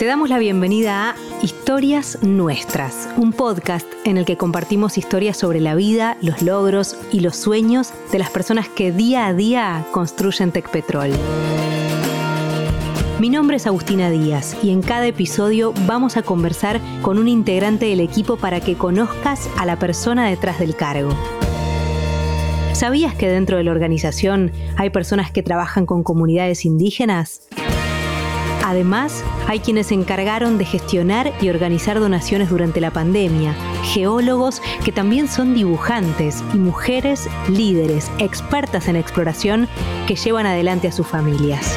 Te damos la bienvenida a Historias Nuestras, un podcast en el que compartimos historias sobre la vida, los logros y los sueños de las personas que día a día construyen Tecpetrol. Mi nombre es Agustina Díaz y en cada episodio vamos a conversar con un integrante del equipo para que conozcas a la persona detrás del cargo. ¿Sabías que dentro de la organización hay personas que trabajan con comunidades indígenas? Además, hay quienes se encargaron de gestionar y organizar donaciones durante la pandemia, geólogos que también son dibujantes y mujeres líderes, expertas en exploración que llevan adelante a sus familias.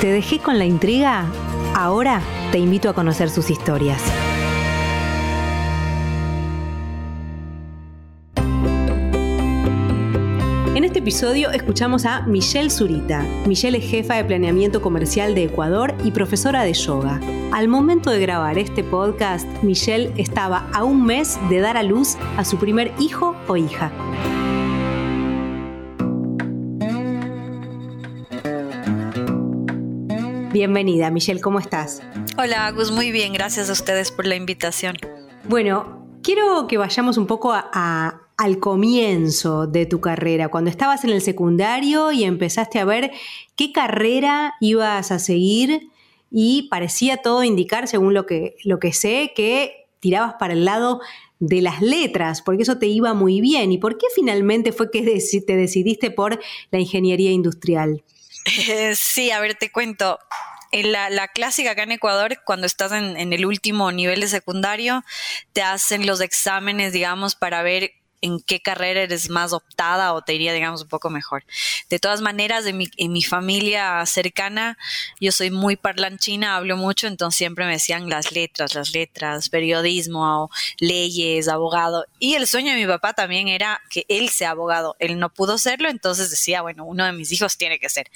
¿Te dejé con la intriga? Ahora te invito a conocer sus historias. En este episodio escuchamos a Michelle Zurita. Michelle es jefa de planeamiento comercial de Ecuador y profesora de yoga. Al momento de grabar este podcast, Michelle estaba a un mes de dar a luz a su primer hijo o hija. Bienvenida, Michelle, ¿cómo estás? Hola, Agus, muy bien, gracias a ustedes por la invitación. Bueno, quiero que vayamos un poco a al comienzo de tu carrera, cuando estabas en el secundario y empezaste a ver qué carrera ibas a seguir y parecía todo indicar, según lo que, lo que sé, que tirabas para el lado de las letras, porque eso te iba muy bien. ¿Y por qué finalmente fue que te decidiste por la ingeniería industrial? sí, a ver, te cuento. En la, la, clásica acá en Ecuador, cuando estás en, el último nivel de secundario, te hacen los exámenes, digamos, para ver en qué carrera eres más optada o te iría, digamos, un poco mejor. De todas maneras, en mi, en mi familia cercana, yo soy muy parlanchina, hablo mucho, entonces siempre me decían las letras, las letras, periodismo, leyes, abogado. Y el sueño de mi papá también era que él sea abogado. Él no pudo serlo, entonces decía, bueno, uno de mis hijos tiene que ser.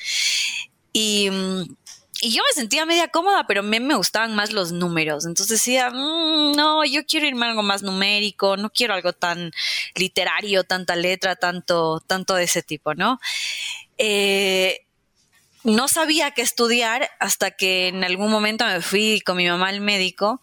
Y mm, y yo me sentía media cómoda, pero a mí me gustaban más los números. Entonces decía, mm, no, yo quiero irme a algo más numérico, no quiero algo tan literario, tanta letra, tanto, tanto de ese tipo, ¿no? Eh, no sabía qué estudiar hasta que en algún momento me fui con mi mamá al médico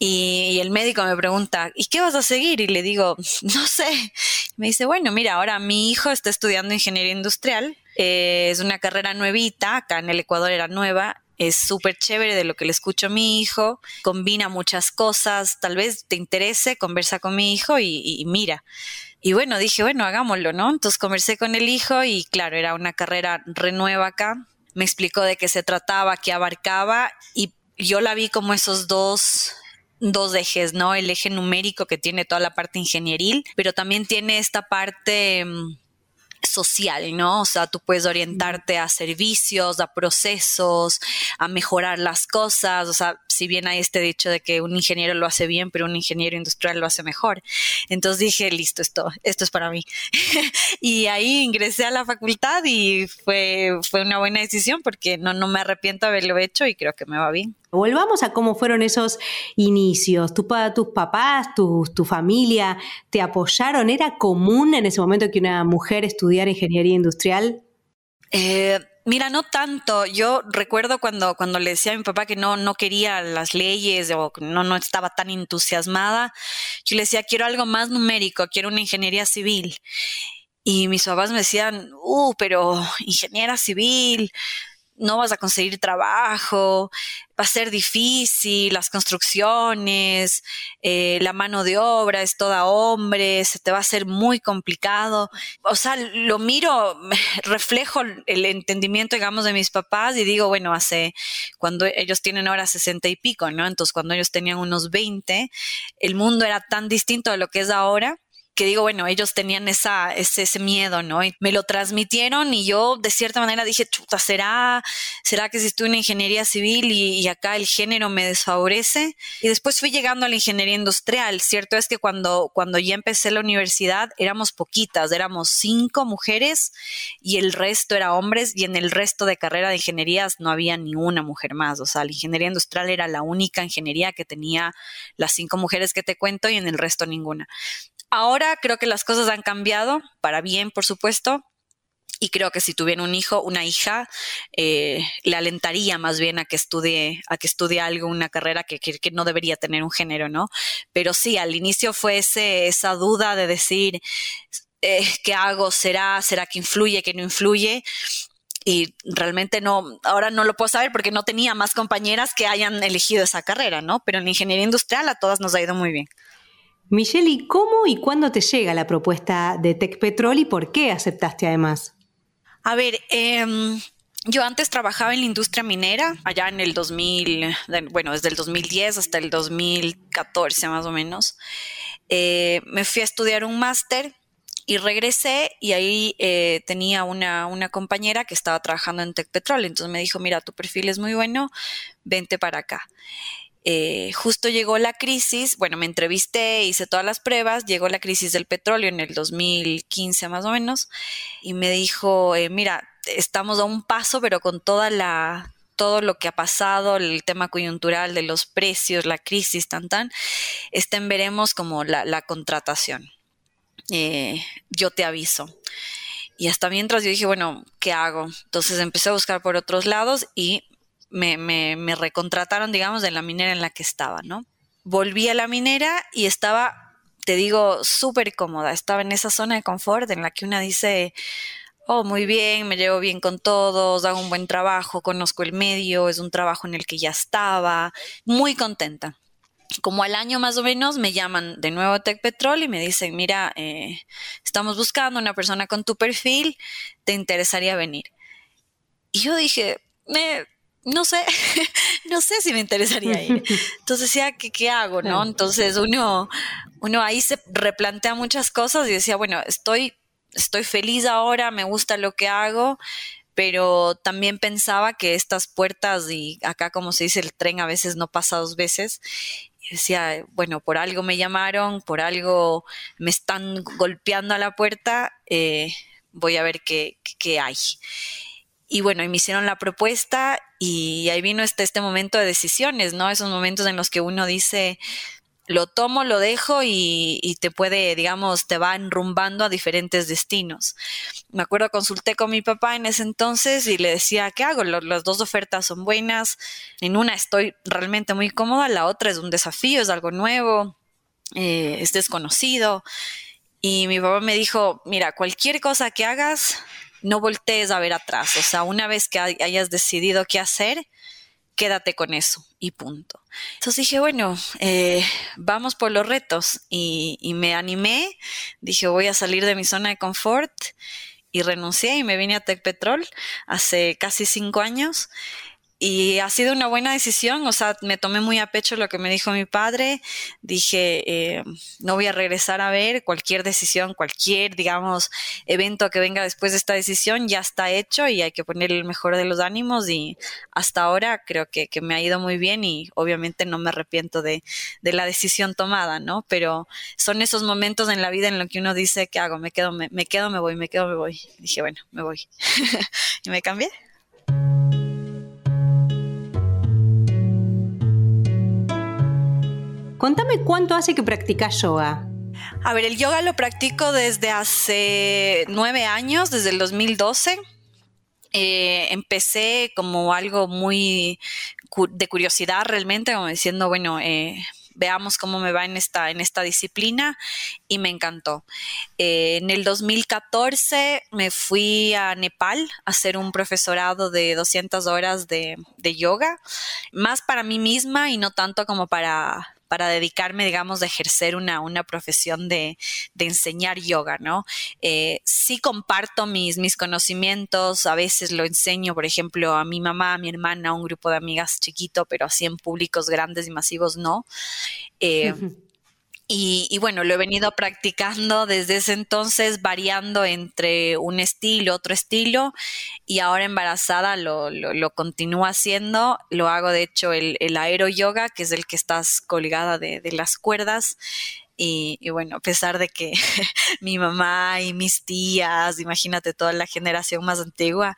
y, el médico me pregunta, ¿y qué vas a seguir? Y le digo, no sé. Me dice, bueno, mira, ahora mi hijo está estudiando ingeniería industrial eh, es una carrera nuevita, acá en el Ecuador era nueva, es súper chévere de lo que le escucho a mi hijo, combina muchas cosas, tal vez te interese, conversa con mi hijo y, mira. Y bueno, dije, bueno, hagámoslo, ¿no? Entonces conversé con el hijo y claro, era una carrera renueva acá. Me explicó de qué se trataba, qué abarcaba y yo la vi como esos dos dos ejes, ¿no? El eje numérico que tiene toda la parte ingenieril, pero también tiene esta parte mm, social, ¿no? O sea, tú puedes orientarte a servicios, a procesos, a mejorar las cosas, o sea, si bien hay este dicho de que un ingeniero lo hace bien, pero un ingeniero industrial lo hace mejor. Entonces dije, listo, esto, esto es para mí. y ahí ingresé a la facultad y fue, fue una buena decisión porque no, no me arrepiento de haberlo hecho y creo que me va bien. Volvamos a cómo fueron esos inicios. ¿Tu, tus papás, tu, tu familia te apoyaron? ¿Era común en ese momento que una mujer estudiara ingeniería industrial? Eh, Mira, no tanto. Yo recuerdo cuando, cuando le decía a mi papá que no, no quería las leyes o no, no estaba tan entusiasmada, yo le decía, quiero algo más numérico, quiero una ingeniería civil. Y mis papás me decían, uh, pero ingeniera civil, no vas a conseguir trabajo, va a ser difícil, las construcciones, eh, la mano de obra es toda hombre, se te va a hacer muy complicado. O sea, lo miro, reflejo el entendimiento, digamos, de mis papás y digo, bueno, hace, cuando ellos tienen ahora sesenta y pico, ¿no? Entonces, cuando ellos tenían unos 20, el mundo era tan distinto de lo que es ahora que digo, bueno, ellos tenían esa, ese, ese, miedo, ¿no? Y me lo transmitieron y yo de cierta manera dije, chuta, ¿será, será que si estoy en ingeniería civil y, y, acá el género me desfavorece? Y después fui llegando a la ingeniería industrial. Cierto es que cuando, cuando ya empecé la universidad éramos poquitas, éramos cinco mujeres y el resto era hombres y en el resto de carrera de ingenierías no había ni una mujer más. O sea, la ingeniería industrial era la única ingeniería que tenía las cinco mujeres que te cuento y en el resto ninguna. Ahora creo que las cosas han cambiado, para bien, por supuesto, y creo que si tuviera un hijo, una hija, eh, le alentaría más bien a que estudie, a que estudie algo, una carrera que, no debería tener un género, ¿no? Pero sí, al inicio fue ese, esa duda de decir, eh, ¿qué hago? ¿Será? ¿Será que influye? ¿Que no influye? y realmente no, ahora no lo puedo saber porque no tenía más compañeras que hayan elegido esa carrera, ¿no? Pero en ingeniería industrial a todas nos ha ido muy bien. Michelle, ¿y cómo y cuándo te llega la propuesta de Tech Petrol y por qué aceptaste además? A ver, em, yo antes trabajaba en la industria minera, allá en el 2000, bueno, desde el 2010 hasta el 2014 más o menos. Eh, me fui a estudiar un máster y regresé y ahí eh, tenía una, una, compañera que estaba trabajando en Tech Petrol. Entonces me dijo, mira, tu perfil es muy bueno, vente para acá. Eh, justo llegó la crisis, bueno, me entrevisté, hice todas las pruebas, llegó la crisis del petróleo en el 2015 más o menos, y me dijo, eh, mira, estamos a un paso, pero con toda la todo lo que ha pasado, el tema coyuntural de los precios, la crisis, tan tan, estén veremos como la, contratación. Eh, yo te aviso. Y hasta mientras yo dije, bueno, ¿qué hago? Entonces empecé a buscar por otros lados y me, recontrataron, digamos, de la minera en la que estaba, ¿no? Volví a la minera y estaba, te digo, súper cómoda. Estaba en esa zona de confort en la que una dice, oh, muy bien, me llevo bien con todos, hago un buen trabajo, conozco el medio, es un trabajo en el que ya estaba, muy contenta. Como al año más o menos me llaman de nuevo Tech Petrol y me dicen, mira, eh, estamos buscando una persona con tu perfil, ¿te interesaría venir? Y yo dije, me no sé, no sé si me interesaría ir. Entonces decía, ¿qué, qué hago? ¿No? Entonces uno, uno ahí se replantea muchas cosas y decía, bueno, estoy, estoy feliz ahora, me gusta lo que hago, pero también pensaba que estas puertas, y acá como se dice, el tren a veces no pasa dos veces, y decía, bueno, por algo me llamaron, por algo me están golpeando a la puerta, eh, voy a ver qué, qué hay. Y bueno, y me hicieron la propuesta y ahí vino este, este momento de decisiones, ¿no? Esos momentos en los que uno dice, lo tomo, lo dejo y, te puede, digamos, te va enrumbando a diferentes destinos. Me acuerdo, consulté con mi papá en ese entonces y le decía, ¿qué hago? las dos ofertas son buenas. En una estoy realmente muy cómoda, la otra es un desafío, es algo nuevo, eh, es desconocido. Y mi papá me dijo, mira, cualquier cosa que hagas, no voltees a ver atrás. O sea, una vez que hayas decidido qué hacer, quédate con eso y punto. Entonces dije, bueno, eh, vamos por los retos y, y, me animé, dije, voy a salir de mi zona de confort y renuncié y me vine a Tech Petrol hace casi cinco años y ha sido una buena decisión, o sea, me tomé muy a pecho lo que me dijo mi padre, dije, eh, no voy a regresar a ver cualquier decisión, cualquier, digamos, evento que venga después de esta decisión, ya está hecho y hay que poner el mejor de los ánimos y hasta ahora creo que, me ha ido muy bien y obviamente no me arrepiento de, de, la decisión tomada, ¿no? Pero son esos momentos en la vida en los que uno dice, ¿qué hago? Me quedo, me, me quedo, me voy, me quedo, me voy. dije, bueno, me voy. y me cambié. Contame cuánto hace que practicas yoga. A ver, el yoga lo practico desde hace nueve años, desde el 2012. Eh, empecé como algo muy de curiosidad realmente, como diciendo, bueno, eh, veamos cómo me va en esta, en esta disciplina y me encantó. Eh, en el 2014 me fui a Nepal a hacer un profesorado de 200 horas de, de yoga, más para mí misma y no tanto como para para dedicarme, digamos, de ejercer una, una profesión de, de, enseñar yoga, ¿no? Eh, sí comparto mis, mis conocimientos, a veces lo enseño, por ejemplo, a mi mamá, a mi hermana, a un grupo de amigas chiquito, pero así en públicos grandes y masivos no. Eh, y, bueno, lo he venido practicando desde ese entonces, variando entre un estilo, otro estilo, y ahora embarazada lo, lo, continúo haciendo. Lo hago, de hecho, el, el aero yoga, que es el que estás colgada de, de las cuerdas. Y, y, bueno, a pesar de que mi mamá y mis tías, imagínate toda la generación más antigua,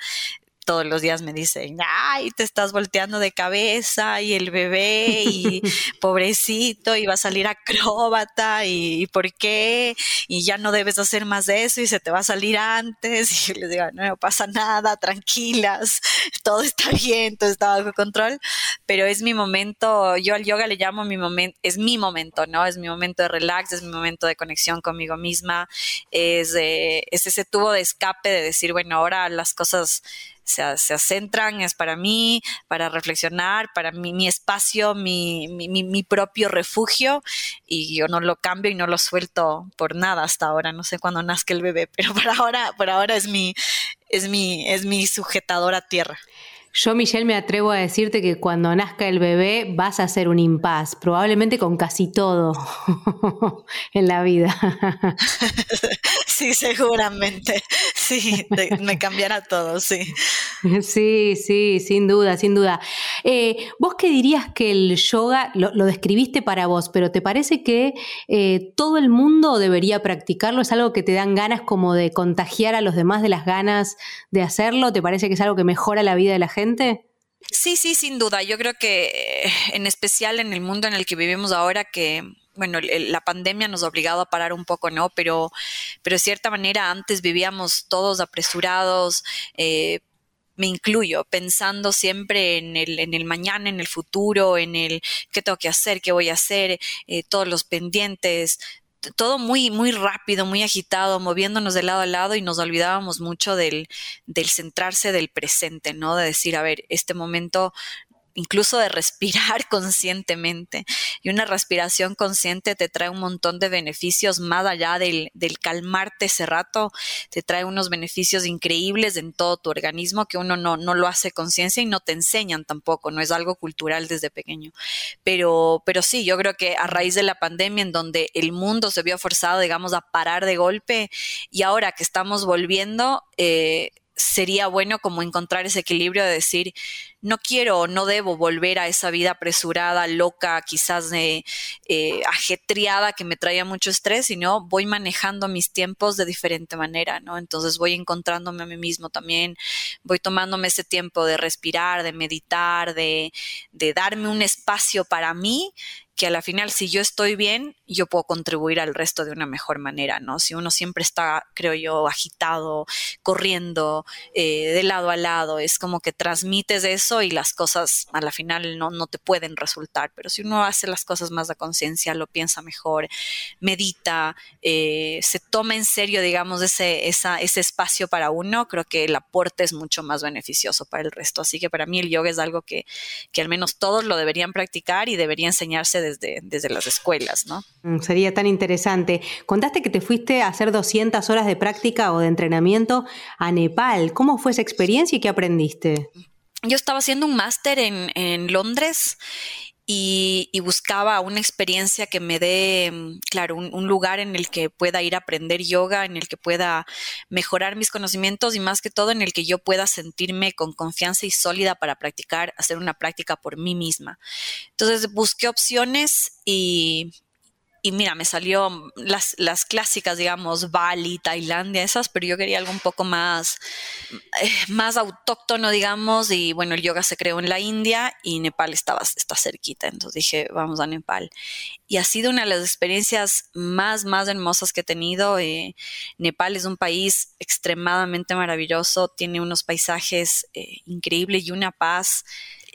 todos los días me dicen, ay, te estás volteando de cabeza y el bebé y pobrecito y va a salir acróbata y, por qué y ya no debes hacer más de eso y se te va a salir antes y les digo, no, pasa nada, tranquilas, todo está bien, todo está bajo control, pero es mi momento, yo al yoga le llamo mi momento, es mi momento, ¿no? Es mi momento de relax, es mi momento de conexión conmigo misma, es, es ese tubo de escape de decir, bueno, ahora las cosas se, se centran, es para mí, para reflexionar, para mí, mi espacio, mi, mi, mi, propio refugio y yo no lo cambio y no lo suelto por nada hasta ahora, no sé cuándo nazca el bebé, pero por ahora, por ahora es mi, es mi, es mi sujetador a tierra. Yo, Michelle, me atrevo a decirte que cuando nazca el bebé vas a ser un impas, probablemente con casi todo en la vida. Sí, seguramente. Sí, me cambiará todo, sí. Sí, sí, sin duda, sin duda. Eh, ¿Vos qué dirías que el yoga, lo, describiste para vos, pero te parece que eh, todo el mundo debería practicarlo? ¿Es algo que te dan ganas como de contagiar a los demás de las ganas de hacerlo? ¿Te parece que es algo que mejora la vida de la gente? Sí, sí, sin duda. Yo creo que eh, en especial en el mundo en el que vivimos ahora, que bueno, la pandemia nos ha obligado a parar un poco, ¿no? Pero, pero de cierta manera antes vivíamos todos apresurados, eh, me incluyo, pensando siempre en el, en el mañana, en el futuro, en el qué tengo que hacer, qué voy a hacer, eh, todos los pendientes, todo muy, muy rápido, muy agitado, moviéndonos de lado a lado y nos olvidábamos mucho del, del centrarse del presente, ¿no? De decir, a ver, este momento incluso de respirar conscientemente. Y una respiración consciente te trae un montón de beneficios más allá del, calmarte ese rato, te trae unos beneficios increíbles en todo tu organismo que uno no, no lo hace conciencia y no te enseñan tampoco, no es algo cultural desde pequeño. Pero, pero sí, yo creo que a raíz de la pandemia en donde el mundo se vio forzado, digamos, a parar de golpe y ahora que estamos volviendo, eh, sería bueno como encontrar ese equilibrio de decir, no quiero no debo volver a esa vida apresurada, loca, quizás de, eh, ajetreada que me traía mucho estrés, sino voy manejando mis tiempos de diferente manera, ¿no? Entonces voy encontrándome a mí mismo también, voy tomándome ese tiempo de respirar, de meditar, de, de darme un espacio para mí que a la final si yo estoy bien, yo puedo contribuir al resto de una mejor manera, ¿no? Si uno siempre está, creo yo, agitado, corriendo eh, de lado a lado, es como que transmites eso y las cosas a la final no, no te pueden resultar, pero si uno hace las cosas más a conciencia, lo piensa mejor, medita, eh, se toma en serio, digamos, ese, ese espacio para uno, creo que el aporte es mucho más beneficioso para el resto. Así que para mí el yoga es algo que, que al menos todos lo deberían practicar y debería enseñarse desde, desde las escuelas, ¿no? Mm, sería tan interesante. Contaste que te fuiste a hacer 200 horas de práctica o de entrenamiento a Nepal. ¿Cómo fue esa experiencia y qué aprendiste? Yo estaba haciendo un máster en, en Londres y, buscaba una experiencia que me dé, mm, claro, un, lugar en el que pueda ir a aprender yoga, en el que pueda mejorar mis conocimientos y más que todo en el que yo pueda sentirme con confianza y sólida para practicar, hacer una práctica por mí misma. Entonces busqué opciones y y mira, me salió las, las clásicas, digamos, Bali, Tailandia, esas, pero yo quería algo un poco más, eh, más autóctono, digamos, y bueno, el yoga se creó en la India y Nepal estaba, está cerquita, entonces dije, vamos a Nepal. Y ha sido una de las experiencias más, más hermosas que he tenido. Eh, Nepal es un país extremadamente maravilloso, tiene unos paisajes eh, increíbles y una paz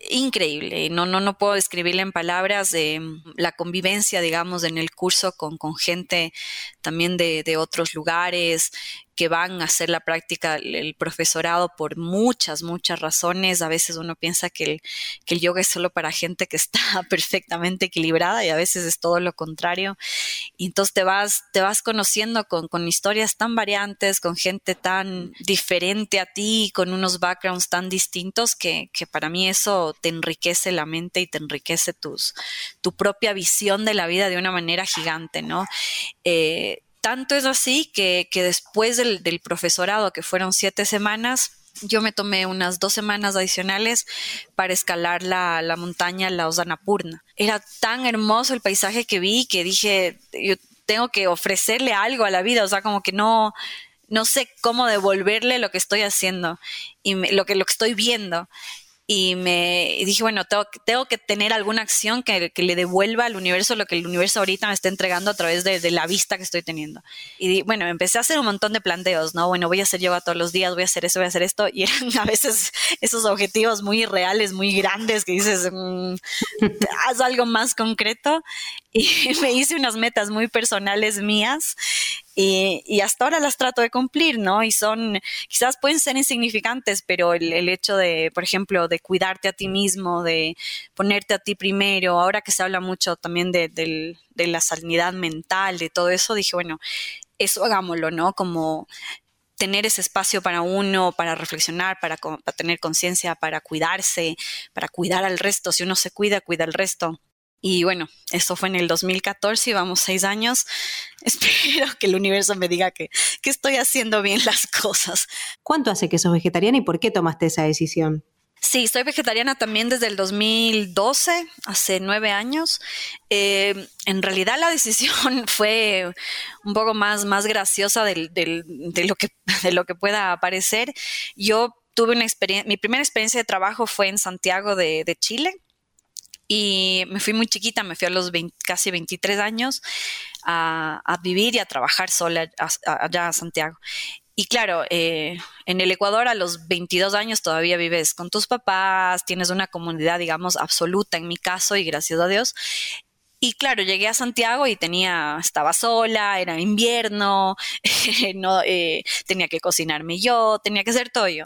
increíble. No, no, no puedo describirle en palabras de la convivencia, digamos, en el curso con, con gente también de, de otros lugares, que van a hacer la práctica el profesorado por muchas, muchas razones. A veces uno piensa que el, yoga es solo para gente que está perfectamente equilibrada y a veces es todo lo contrario. Y entonces te vas, te vas conociendo con, con historias tan variantes, con gente tan diferente a ti, con unos backgrounds tan distintos que, que para mí eso te enriquece la mente y te enriquece tus, tu propia visión de la vida de una manera gigante, ¿no? Eh, tanto es así que, después del, profesorado, que fueron siete semanas, yo me tomé unas dos semanas adicionales para escalar la, la montaña La Osanapurna. Era tan hermoso el paisaje que vi que dije, yo tengo que ofrecerle algo a la vida, o sea, como que no, no sé cómo devolverle lo que estoy haciendo y lo que lo que estoy viendo y me dije, bueno, tengo, tengo que tener alguna acción que, que, le devuelva al universo lo que el universo ahorita me está entregando a través de, de la vista que estoy teniendo. Y bueno, empecé a hacer un montón de planteos, ¿no? Bueno, voy a hacer yoga todos los días, voy a hacer eso, voy a hacer esto, y eran a veces esos objetivos muy reales, muy grandes, que dices, mmm, haz algo más concreto. Y me hice unas metas muy personales mías y, hasta ahora las trato de cumplir, ¿no? Y son, quizás pueden ser insignificantes, pero el, hecho de, por ejemplo, de cuidarte a ti mismo, de ponerte a ti primero, ahora que se habla mucho también de, de la sanidad mental, de todo eso, dije, bueno, eso hagámoslo, ¿no? Como tener ese espacio para uno, para reflexionar, para, para tener conciencia, para cuidarse, para cuidar al resto. Si uno se cuida, cuida al resto. Y bueno, eso fue en el 2014 y vamos seis años. Espero que el universo me diga que, que estoy haciendo bien las cosas. ¿Cuánto hace que sos vegetariana y por qué tomaste esa decisión? Sí, soy vegetariana también desde el 2012, hace nueve años. Eh, en realidad la decisión fue un poco más, más graciosa del, del, de, lo que, de lo que pueda parecer. Yo tuve una experiencia, mi primera experiencia de trabajo fue en Santiago de, de Chile y me fui muy chiquita, me fui a los casi 23 años a, vivir y a trabajar sola allá a Santiago. Y claro, eh, en el Ecuador a los 22 años todavía vives con tus papás, tienes una comunidad, digamos, absoluta en mi caso y gracias a Dios. Y claro, llegué a Santiago y tenía, estaba sola, era invierno, no, eh, tenía que cocinarme yo, tenía que hacer todo yo.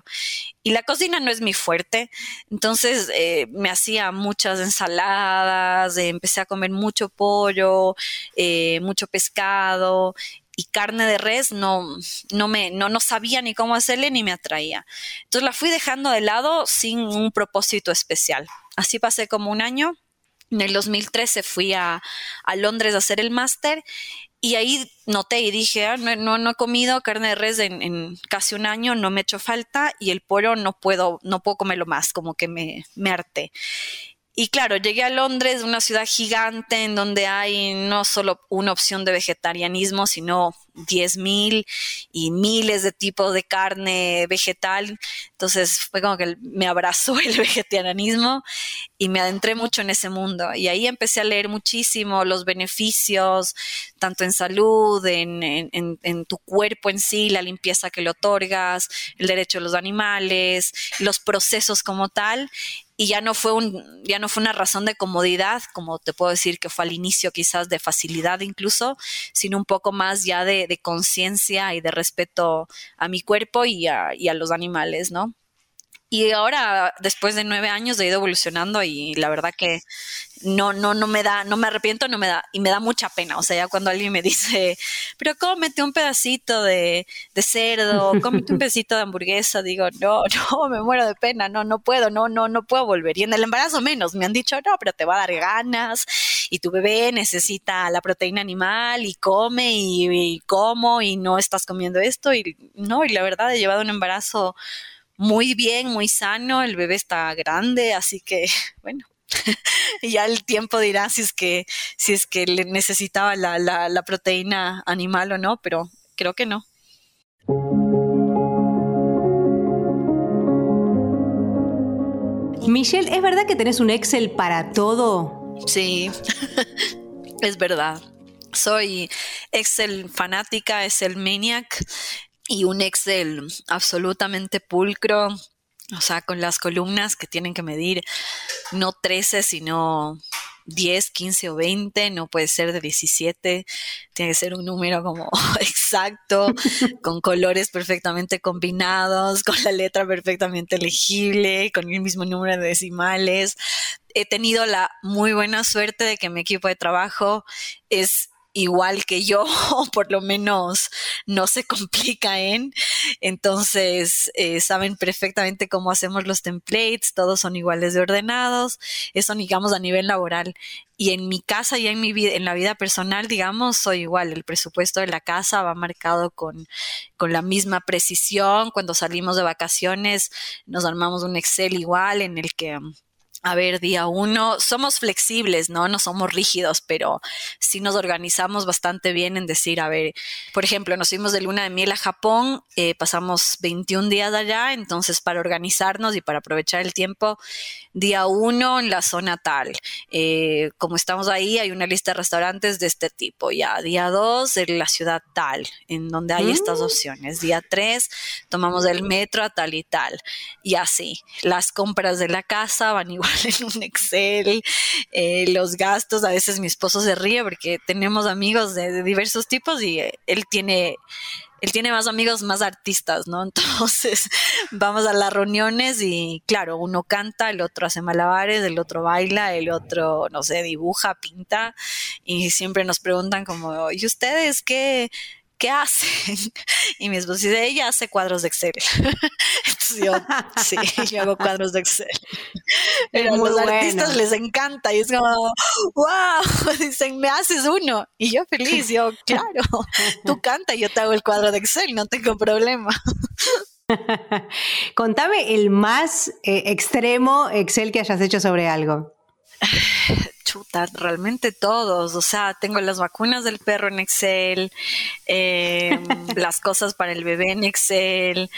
Y la cocina no es mi fuerte, entonces eh, me hacía muchas ensaladas, eh, empecé a comer mucho pollo, mucho pescado y carne de res no, no me, no, no sabía ni cómo hacerle ni me atraía. Entonces la fui dejando de lado sin un propósito especial. Así pasé como un año en el 2013 fui a, Londres a hacer el máster y ahí noté y dije, ah, no, no, he comido carne de res en, casi un año, no me he hecho falta y el pollo no puedo, no puedo comerlo más, como que me, me harté. Y claro, llegué a Londres, una ciudad gigante en donde hay no solo una opción de vegetarianismo, sino 10.000 y miles de tipos de carne vegetal. Entonces fue como que me abrazó el vegetarianismo y me adentré mucho en ese mundo. Y ahí empecé a leer muchísimo los beneficios, tanto en salud, en, en, en tu cuerpo en sí, la limpieza que le otorgas, el derecho de los animales, los procesos como tal y ya no fue un ya no fue una razón de comodidad como te puedo decir que fue al inicio quizás de facilidad incluso sino un poco más ya de, conciencia y de respeto a mi cuerpo y a, y a los animales no y ahora, después de nueve años, he ido evolucionando y la verdad que no, no, no me da, no me arrepiento, no me da, y me da mucha pena. O sea, ya cuando alguien me dice, pero cómete un pedacito de, de cerdo, cómete un pedacito de hamburguesa, digo, no, no, me muero de pena, no, no puedo, no, no, no puedo volver. Y en el embarazo menos, me han dicho, no, pero te va a dar ganas, y tu bebé necesita la proteína animal, y come, y, y como, y no estás comiendo esto, y no, y la verdad he llevado un embarazo muy bien, muy sano, el bebé está grande, así que bueno, ya el tiempo dirá si es que, si es que le necesitaba la, la, la proteína animal o no, pero creo que no. Michelle, ¿es verdad que tenés un Excel para todo? Sí, es verdad. Soy Excel fanática, Excel maniac y un Excel absolutamente pulcro, o sea, con las columnas que tienen que medir no 13, sino 10, 15 o 20, no puede ser de 17, tiene que ser un número como exacto, con colores perfectamente combinados, con la letra perfectamente legible, con el mismo número de decimales. He tenido la muy buena suerte de que mi equipo de trabajo es igual que yo, o por lo menos no se complica en. Entonces, eh, saben perfectamente cómo hacemos los templates, todos son iguales de ordenados, eso digamos a nivel laboral. Y en mi casa y en mi vida, en la vida personal, digamos, soy igual. El presupuesto de la casa va marcado con, con la misma precisión. Cuando salimos de vacaciones, nos armamos un Excel igual en el que a ver, día uno, somos flexibles, ¿no? No somos rígidos, pero sí nos organizamos bastante bien en decir, a ver, por ejemplo, nos fuimos de luna de miel a Japón, eh, pasamos 21 días allá, entonces para organizarnos y para aprovechar el tiempo, día uno en la zona tal, eh, como estamos ahí, hay una lista de restaurantes de este tipo, ya, día dos en la ciudad tal, en donde hay estas mm. opciones, día tres tomamos el metro a tal y tal, y así, las compras de la casa van igual en un Excel, eh, los gastos, a veces mi esposo se ríe porque tenemos amigos de, diversos tipos y eh, él tiene él tiene más amigos más artistas, ¿no? Entonces vamos a las reuniones y claro, uno canta, el otro hace malabares, el otro baila, el otro, no sé, dibuja, pinta y siempre nos preguntan como, ¿y ustedes qué, ¿qué hacen? Y mi esposo dice, ella hace cuadros de Excel. Entonces yo, sí, yo hago cuadros de Excel. Pero a los artistas les encanta y es como, wow, dicen, me haces uno. Y yo feliz, yo, claro, tú canta y yo te hago el cuadro de Excel, no tengo problema. Contame el más eh, extremo Excel que hayas hecho sobre algo. Realmente todos. O sea, tengo las vacunas del perro en Excel, em, las cosas para el bebé en Excel,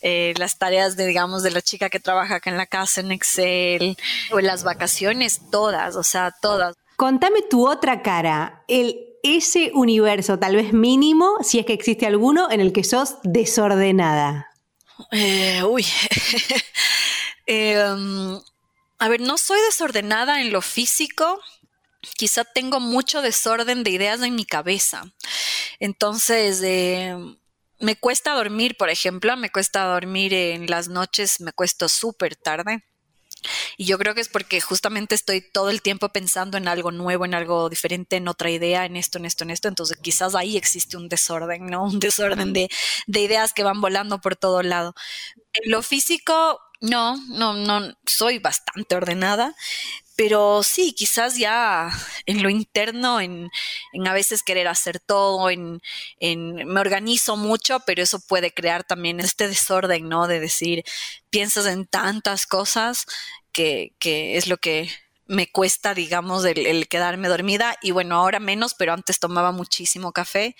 eh, las tareas de, digamos, de la chica que trabaja acá en la casa en Excel, o las vacaciones, todas, o sea, todas. Contame tu otra cara, el ese universo, tal vez mínimo, si es que existe alguno, en el que sos desordenada. Eh, uy. Em, a ver, no soy desordenada en lo físico, quizá tengo mucho desorden de ideas en mi cabeza. Entonces, eh, me cuesta dormir, por ejemplo, me cuesta dormir en las noches, me cuesto súper tarde. Y yo creo que es porque justamente estoy todo el tiempo pensando en algo nuevo, en algo diferente, en otra idea, en esto, en esto, en esto. Entonces quizás ahí existe un desorden, ¿no? Un desorden de, de ideas que van volando por todo lado. En lo físico, no, no, no, soy bastante ordenada, pero sí, quizás ya en lo interno, en, en a veces querer hacer todo, en, en, me organizo mucho, pero eso puede crear también este desorden, ¿no? De decir, piensas en tantas cosas que, que es lo que me cuesta, digamos, el, el, quedarme dormida. Y bueno, ahora menos, pero antes tomaba muchísimo café,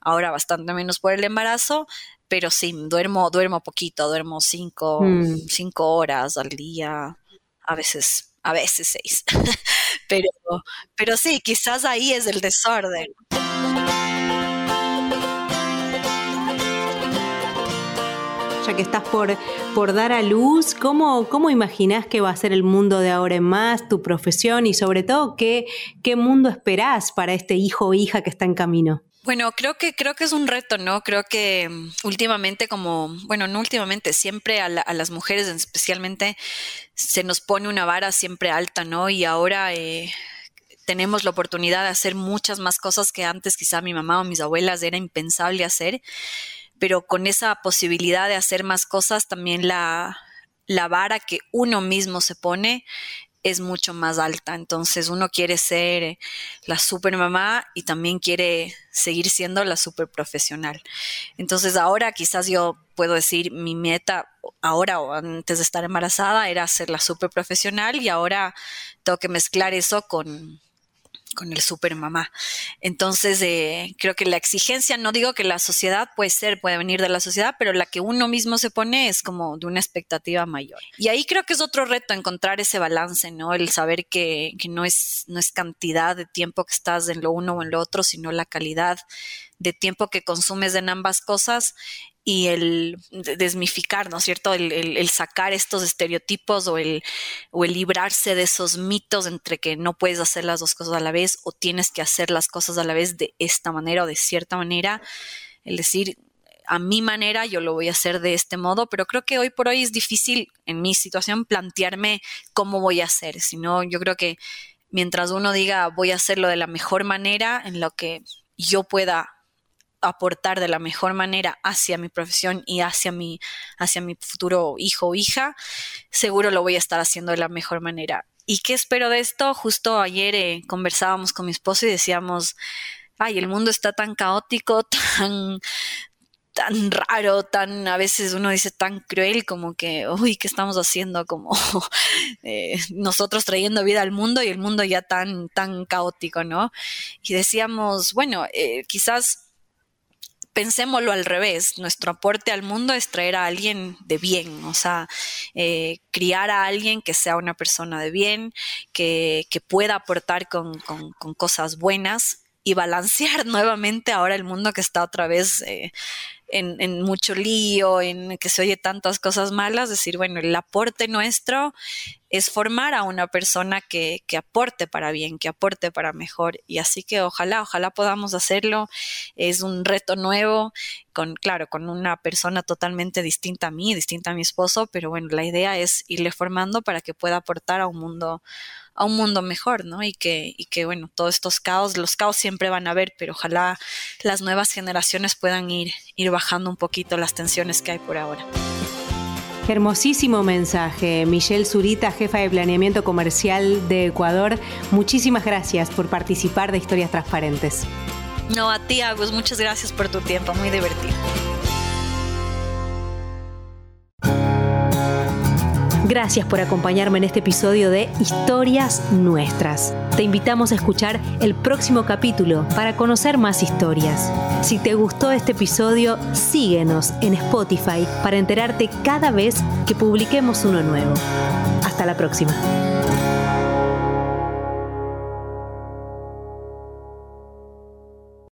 ahora bastante menos por el embarazo pero sí, duermo, duermo poquito, duermo cinco, mm. cinco horas al día, a veces, a veces seis. pero, pero sí, quizás ahí es el desorden. ya que estás por, por dar a luz, ¿cómo, ¿cómo imaginás que va a ser el mundo de ahora en más, tu profesión y sobre todo qué, qué mundo esperás para este hijo o hija que está en camino? Bueno, creo que creo que es un reto, ¿no? Creo que mm, últimamente, como, bueno, no últimamente, siempre a, las mujeres especialmente se nos pone una vara siempre alta, ¿no? Y ahora eh, tenemos la oportunidad de hacer muchas más cosas que antes quizá mi mamá o mis abuelas era impensable hacer, pero con esa posibilidad de hacer más cosas también la, la vara que uno mismo se pone es mucho más alta. Entonces uno quiere ser eh, la super mamá y también quiere seguir siendo la super profesional. Entonces ahora quizás yo puedo decir mi meta ahora o antes de estar embarazada era ser la super profesional y ahora tengo que mezclar eso con, con el super mamá. Entonces, eh, creo que la exigencia, no digo que la sociedad puede ser, puede venir de la sociedad, pero la que uno mismo se pone es como de una expectativa mayor. Y ahí creo que es otro reto encontrar ese balance, ¿no? El saber que, que no, es, no es cantidad de tiempo que estás en lo uno o en lo otro, sino la calidad de tiempo que consumes en ambas cosas y el desmificar, ¿no es cierto? El, sacar estos estereotipos o el, o el librarse de esos mitos entre que no puedes hacer las dos cosas a la vez o tienes que hacer las cosas a la vez de esta manera o de cierta manera. El decir, a mi manera yo lo voy a hacer de este modo, pero creo que hoy por hoy es difícil en mi situación plantearme cómo voy a hacer, sino yo creo que mientras uno diga voy a hacerlo de la mejor manera en lo que yo pueda aportar de la mejor manera hacia mi profesión y hacia mi, hacia mi futuro hijo o hija, seguro lo voy a estar haciendo de la mejor manera. ¿Y qué espero de esto? Justo ayer eh, conversábamos con mi esposo y decíamos, ay, el mundo está tan caótico, tan, tan raro, tan a veces uno dice tan cruel como que, uy, ¿qué estamos haciendo? Como eh, nosotros trayendo vida al mundo y el mundo ya tan, tan caótico, ¿no? Y decíamos, bueno, eh, quizás pensémoslo al revés, nuestro aporte al mundo es traer a alguien de bien, o sea, eh, criar a alguien que sea una persona de bien, que, pueda aportar con, cosas buenas y balancear nuevamente ahora el mundo que está otra vez eh, en, mucho lío, en que se oye tantas cosas malas, decir, bueno, el aporte nuestro es formar a una persona que, que, aporte para bien, que aporte para mejor. Y así que ojalá, ojalá podamos hacerlo. Es un reto nuevo, con, claro, con una persona totalmente distinta a mí, distinta a mi esposo, pero bueno, la idea es irle formando para que pueda aportar a un mundo a un mundo mejor, ¿no? Y que, y que, bueno, todos estos caos, los caos siempre van a haber, pero ojalá las nuevas generaciones puedan ir, ir bajando un poquito las tensiones que hay por ahora. Hermosísimo mensaje, Michelle Zurita, jefa de planeamiento comercial de Ecuador. Muchísimas gracias por participar de Historias Transparentes. No, a ti, Agus, muchas gracias por tu tiempo, muy divertido. Gracias por acompañarme en este episodio de Historias Nuestras. Te invitamos a escuchar el próximo capítulo para conocer más historias. Si te gustó este episodio, síguenos en Spotify para enterarte cada vez que publiquemos uno nuevo. Hasta la próxima.